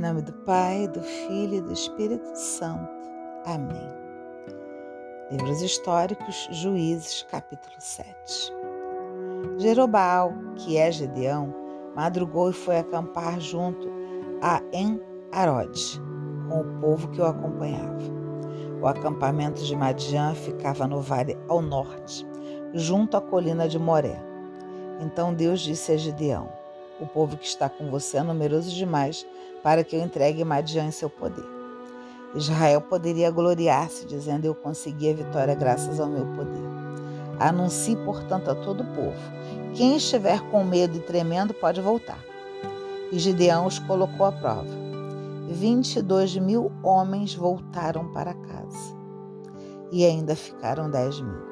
Em nome do Pai, do Filho e do Espírito Santo. Amém. Livros históricos, Juízes, capítulo 7. Jerobaal, que é Gedeão, madrugou e foi acampar junto a En-Arode, com o povo que o acompanhava. O acampamento de Madian ficava no vale ao norte, junto à colina de Moré. Então Deus disse a Gedeão: O povo que está com você é numeroso demais para que eu entregue Madian em seu poder. Israel poderia gloriar-se, dizendo: Eu consegui a vitória graças ao meu poder. Anuncie, portanto, a todo o povo: quem estiver com medo e tremendo pode voltar. E Gideão os colocou à prova. 22 mil homens voltaram para casa e ainda ficaram 10 mil.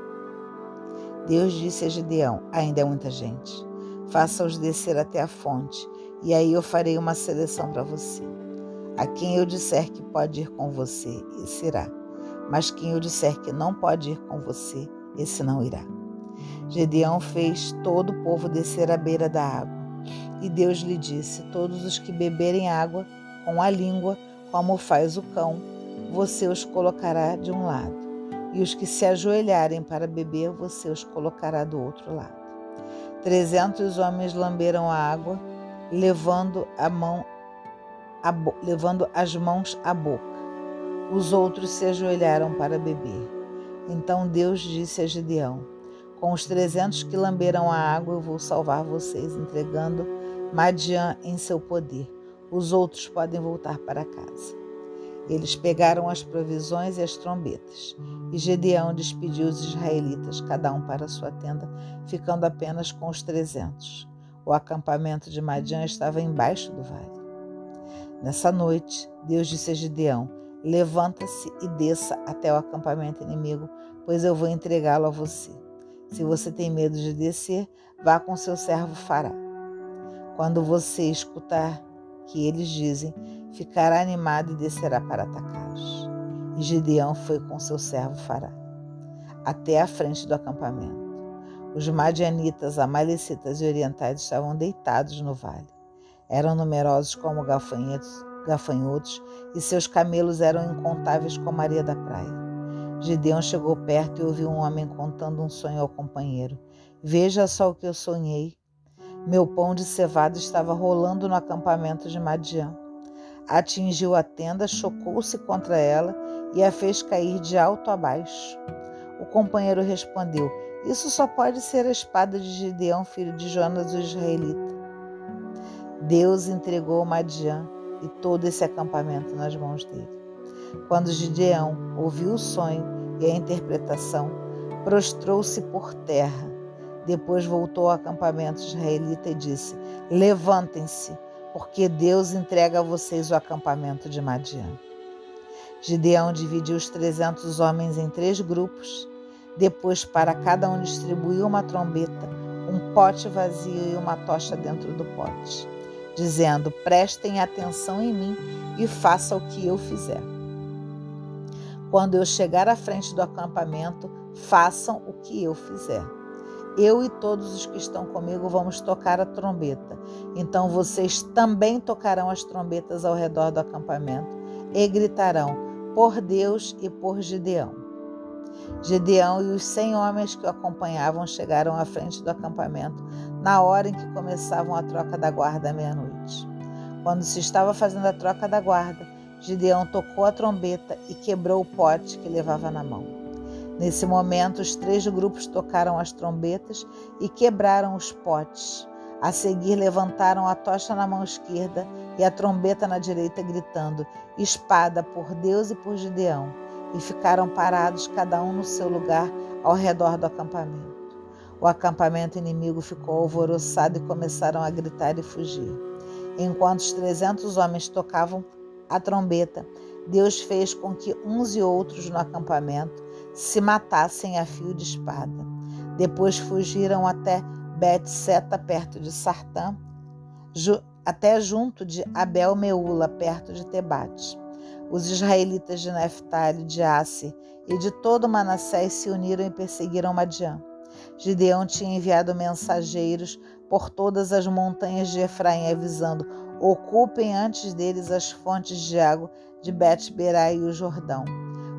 Deus disse a Gideão: Ainda é muita gente. Faça-os descer até a fonte e aí eu farei uma seleção para você. A quem eu disser que pode ir com você, esse irá. Mas quem eu disser que não pode ir com você, esse não irá. Gedeão fez todo o povo descer à beira da água. E Deus lhe disse: Todos os que beberem água com a língua, como faz o cão, você os colocará de um lado. E os que se ajoelharem para beber, você os colocará do outro lado. Trezentos homens lamberam a água levando, a mão, a levando as mãos à boca. Os outros se ajoelharam para beber. Então Deus disse a Gideão: Com os trezentos que lamberam a água, eu vou salvar vocês, entregando Madian em seu poder. Os outros podem voltar para casa. Eles pegaram as provisões e as trombetas. E Gedeão despediu os israelitas, cada um para sua tenda, ficando apenas com os trezentos. O acampamento de Madian estava embaixo do vale. Nessa noite, Deus disse a Gideão: Levanta-se e desça até o acampamento inimigo, pois eu vou entregá-lo a você. Se você tem medo de descer, vá com seu servo Fará. Quando você escutar que eles dizem, ficará animado e descerá para atacá-los. E Gideão foi com seu servo Fará até a frente do acampamento. Os madianitas, amalecitas e orientais estavam deitados no vale. Eram numerosos como gafanhotos, gafanhotos e seus camelos eram incontáveis como a areia da praia. Gideão chegou perto e ouviu um homem contando um sonho ao companheiro. Veja só o que eu sonhei. Meu pão de cevada estava rolando no acampamento de Madian. Atingiu a tenda, chocou-se contra ela e a fez cair de alto a baixo. O companheiro respondeu: isso só pode ser a espada de Gideão, filho de Jonas, o israelita. Deus entregou Madian e todo esse acampamento nas mãos dele. Quando Gideão ouviu o sonho e a interpretação, prostrou-se por terra. Depois voltou ao acampamento israelita e disse: Levantem-se, porque Deus entrega a vocês o acampamento de Madian. Gideão dividiu os trezentos homens em três grupos depois, para cada um distribuiu uma trombeta, um pote vazio e uma tocha dentro do pote, dizendo: Prestem atenção em mim e façam o que eu fizer. Quando eu chegar à frente do acampamento, façam o que eu fizer. Eu e todos os que estão comigo vamos tocar a trombeta. Então vocês também tocarão as trombetas ao redor do acampamento e gritarão: Por Deus e por Gideão. Gedeão e os cem homens que o acompanhavam chegaram à frente do acampamento na hora em que começavam a troca da guarda à meia-noite. Quando se estava fazendo a troca da guarda, Gideão tocou a trombeta e quebrou o pote que levava na mão. Nesse momento, os três grupos tocaram as trombetas e quebraram os potes. A seguir, levantaram a tocha na mão esquerda e a trombeta na direita, gritando: Espada por Deus e por Gideão e ficaram parados, cada um no seu lugar, ao redor do acampamento. O acampamento inimigo ficou alvoroçado e começaram a gritar e fugir. Enquanto os trezentos homens tocavam a trombeta, Deus fez com que uns e outros no acampamento se matassem a fio de espada. Depois fugiram até Bet-Seta, perto de Sartã, até junto de Abel-Meula, perto de Tebate. Os israelitas de Neftali, de Asser e de todo Manassés se uniram e perseguiram Madian. Gideão tinha enviado mensageiros por todas as montanhas de Efraim, avisando: ocupem antes deles as fontes de água de Bet-Berá e o Jordão.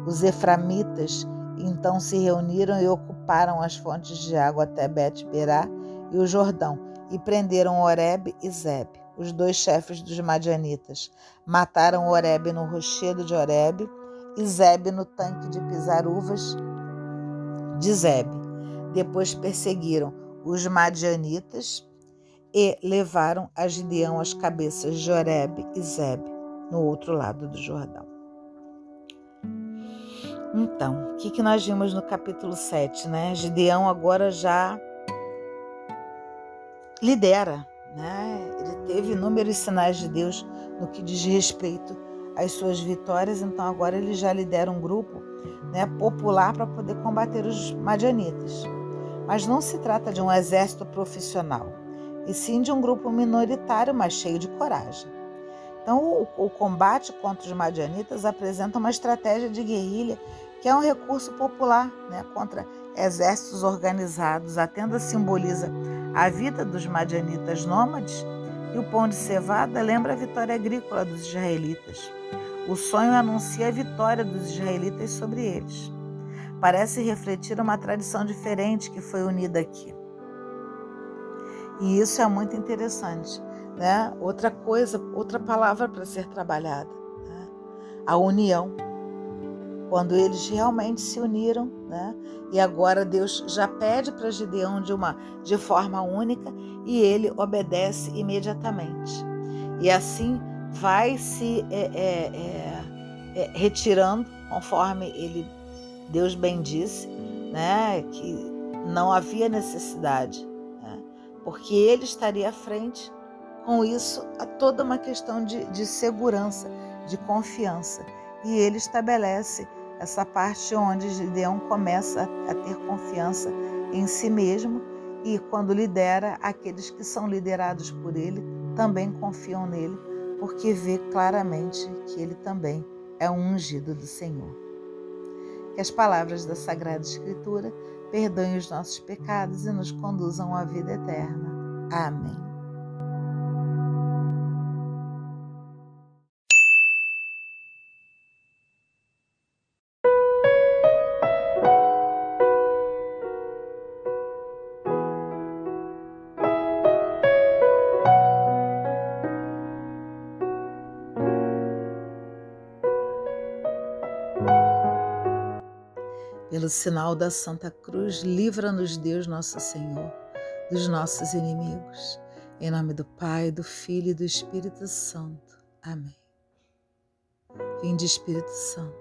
Os eframitas então se reuniram e ocuparam as fontes de água até Bet-Berá e o Jordão, e prenderam Oreb e Zeb, os dois chefes dos madianitas. Mataram Oreb no rochedo de Oreb e Zeb no tanque de pisar uvas de Zeb. Depois perseguiram os madianitas e levaram a Gideão as cabeças de Oreb e Zeb no outro lado do Jordão. Então, o que, que nós vimos no capítulo 7, né? Gideão agora já lidera, né? Ele teve inúmeros sinais de Deus no que diz respeito às suas vitórias, então agora ele já lidera um grupo né, popular para poder combater os madianitas. Mas não se trata de um exército profissional, e sim de um grupo minoritário, mas cheio de coragem. Então, o, o combate contra os madianitas apresenta uma estratégia de guerrilha que é um recurso popular né, contra exércitos organizados. A tenda simboliza a vida dos madianitas nômades e o pão de cevada lembra a vitória agrícola dos israelitas. O sonho anuncia a vitória dos israelitas sobre eles. Parece refletir uma tradição diferente que foi unida aqui. E isso é muito interessante. Né? Outra coisa, outra palavra para ser trabalhada: né? a união. Quando eles realmente se uniram, né? e agora Deus já pede para Gideão de, uma, de forma única e ele obedece imediatamente. E assim vai se é, é, é, é retirando, conforme ele Deus bem disse, né, que não havia necessidade, né, porque ele estaria à frente. Com isso, há toda uma questão de, de segurança, de confiança. E ele estabelece essa parte onde Gideão começa a ter confiança em si mesmo e, quando lidera, aqueles que são liderados por ele também confiam nele, porque vê claramente que ele também é um ungido do Senhor. Que as palavras da Sagrada Escritura perdoem os nossos pecados e nos conduzam à vida eterna. Amém. Pelo sinal da Santa Cruz, livra-nos Deus nosso Senhor dos nossos inimigos. Em nome do Pai, do Filho e do Espírito Santo. Amém. Vinde, Espírito Santo,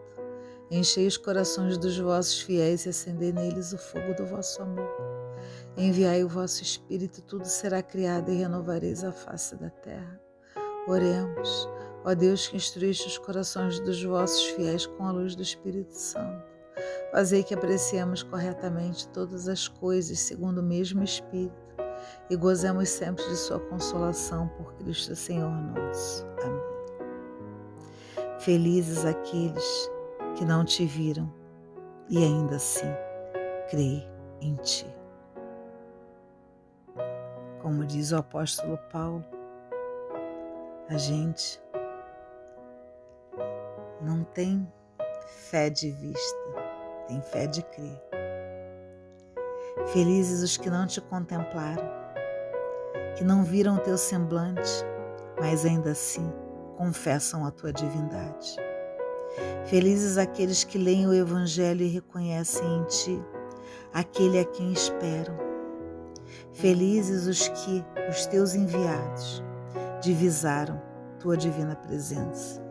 enchei os corações dos vossos fiéis e acendei neles o fogo do vosso amor. Enviai o vosso Espírito, tudo será criado e renovareis a face da terra. Oremos, ó Deus que instruíste os corações dos vossos fiéis com a luz do Espírito Santo Fazei que apreciemos corretamente todas as coisas segundo o mesmo Espírito e gozemos sempre de Sua consolação por Cristo Senhor nosso. Amém. Felizes aqueles que não te viram e ainda assim creem em Ti. Como diz o apóstolo Paulo, a gente não tem fé de vista, tem fé de crer. Felizes os que não te contemplaram, que não viram o teu semblante, mas ainda assim confessam a tua divindade. Felizes aqueles que leem o Evangelho e reconhecem em ti aquele a quem esperam. Felizes os que, os teus enviados, divisaram tua divina presença.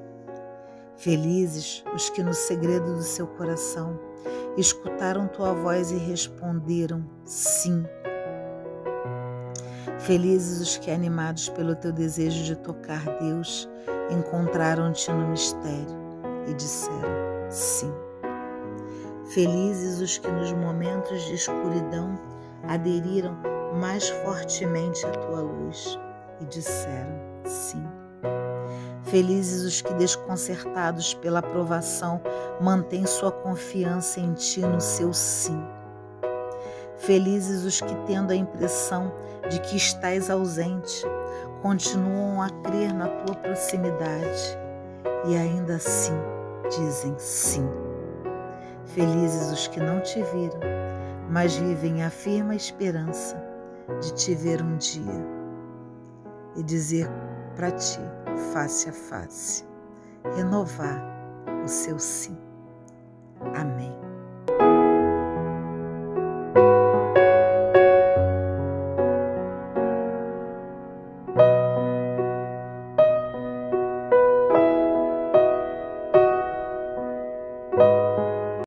Felizes os que no segredo do seu coração escutaram tua voz e responderam sim. Felizes os que, animados pelo teu desejo de tocar Deus, encontraram-te no mistério e disseram sim. Felizes os que, nos momentos de escuridão, aderiram mais fortemente à tua luz e disseram sim. Felizes os que, desconcertados pela provação, mantêm sua confiança em ti no seu sim. Felizes os que, tendo a impressão de que estás ausente, continuam a crer na tua proximidade e ainda assim dizem sim. Felizes os que não te viram, mas vivem a firme esperança de te ver um dia e dizer para ti, face a face, renovar o seu sim. Amém.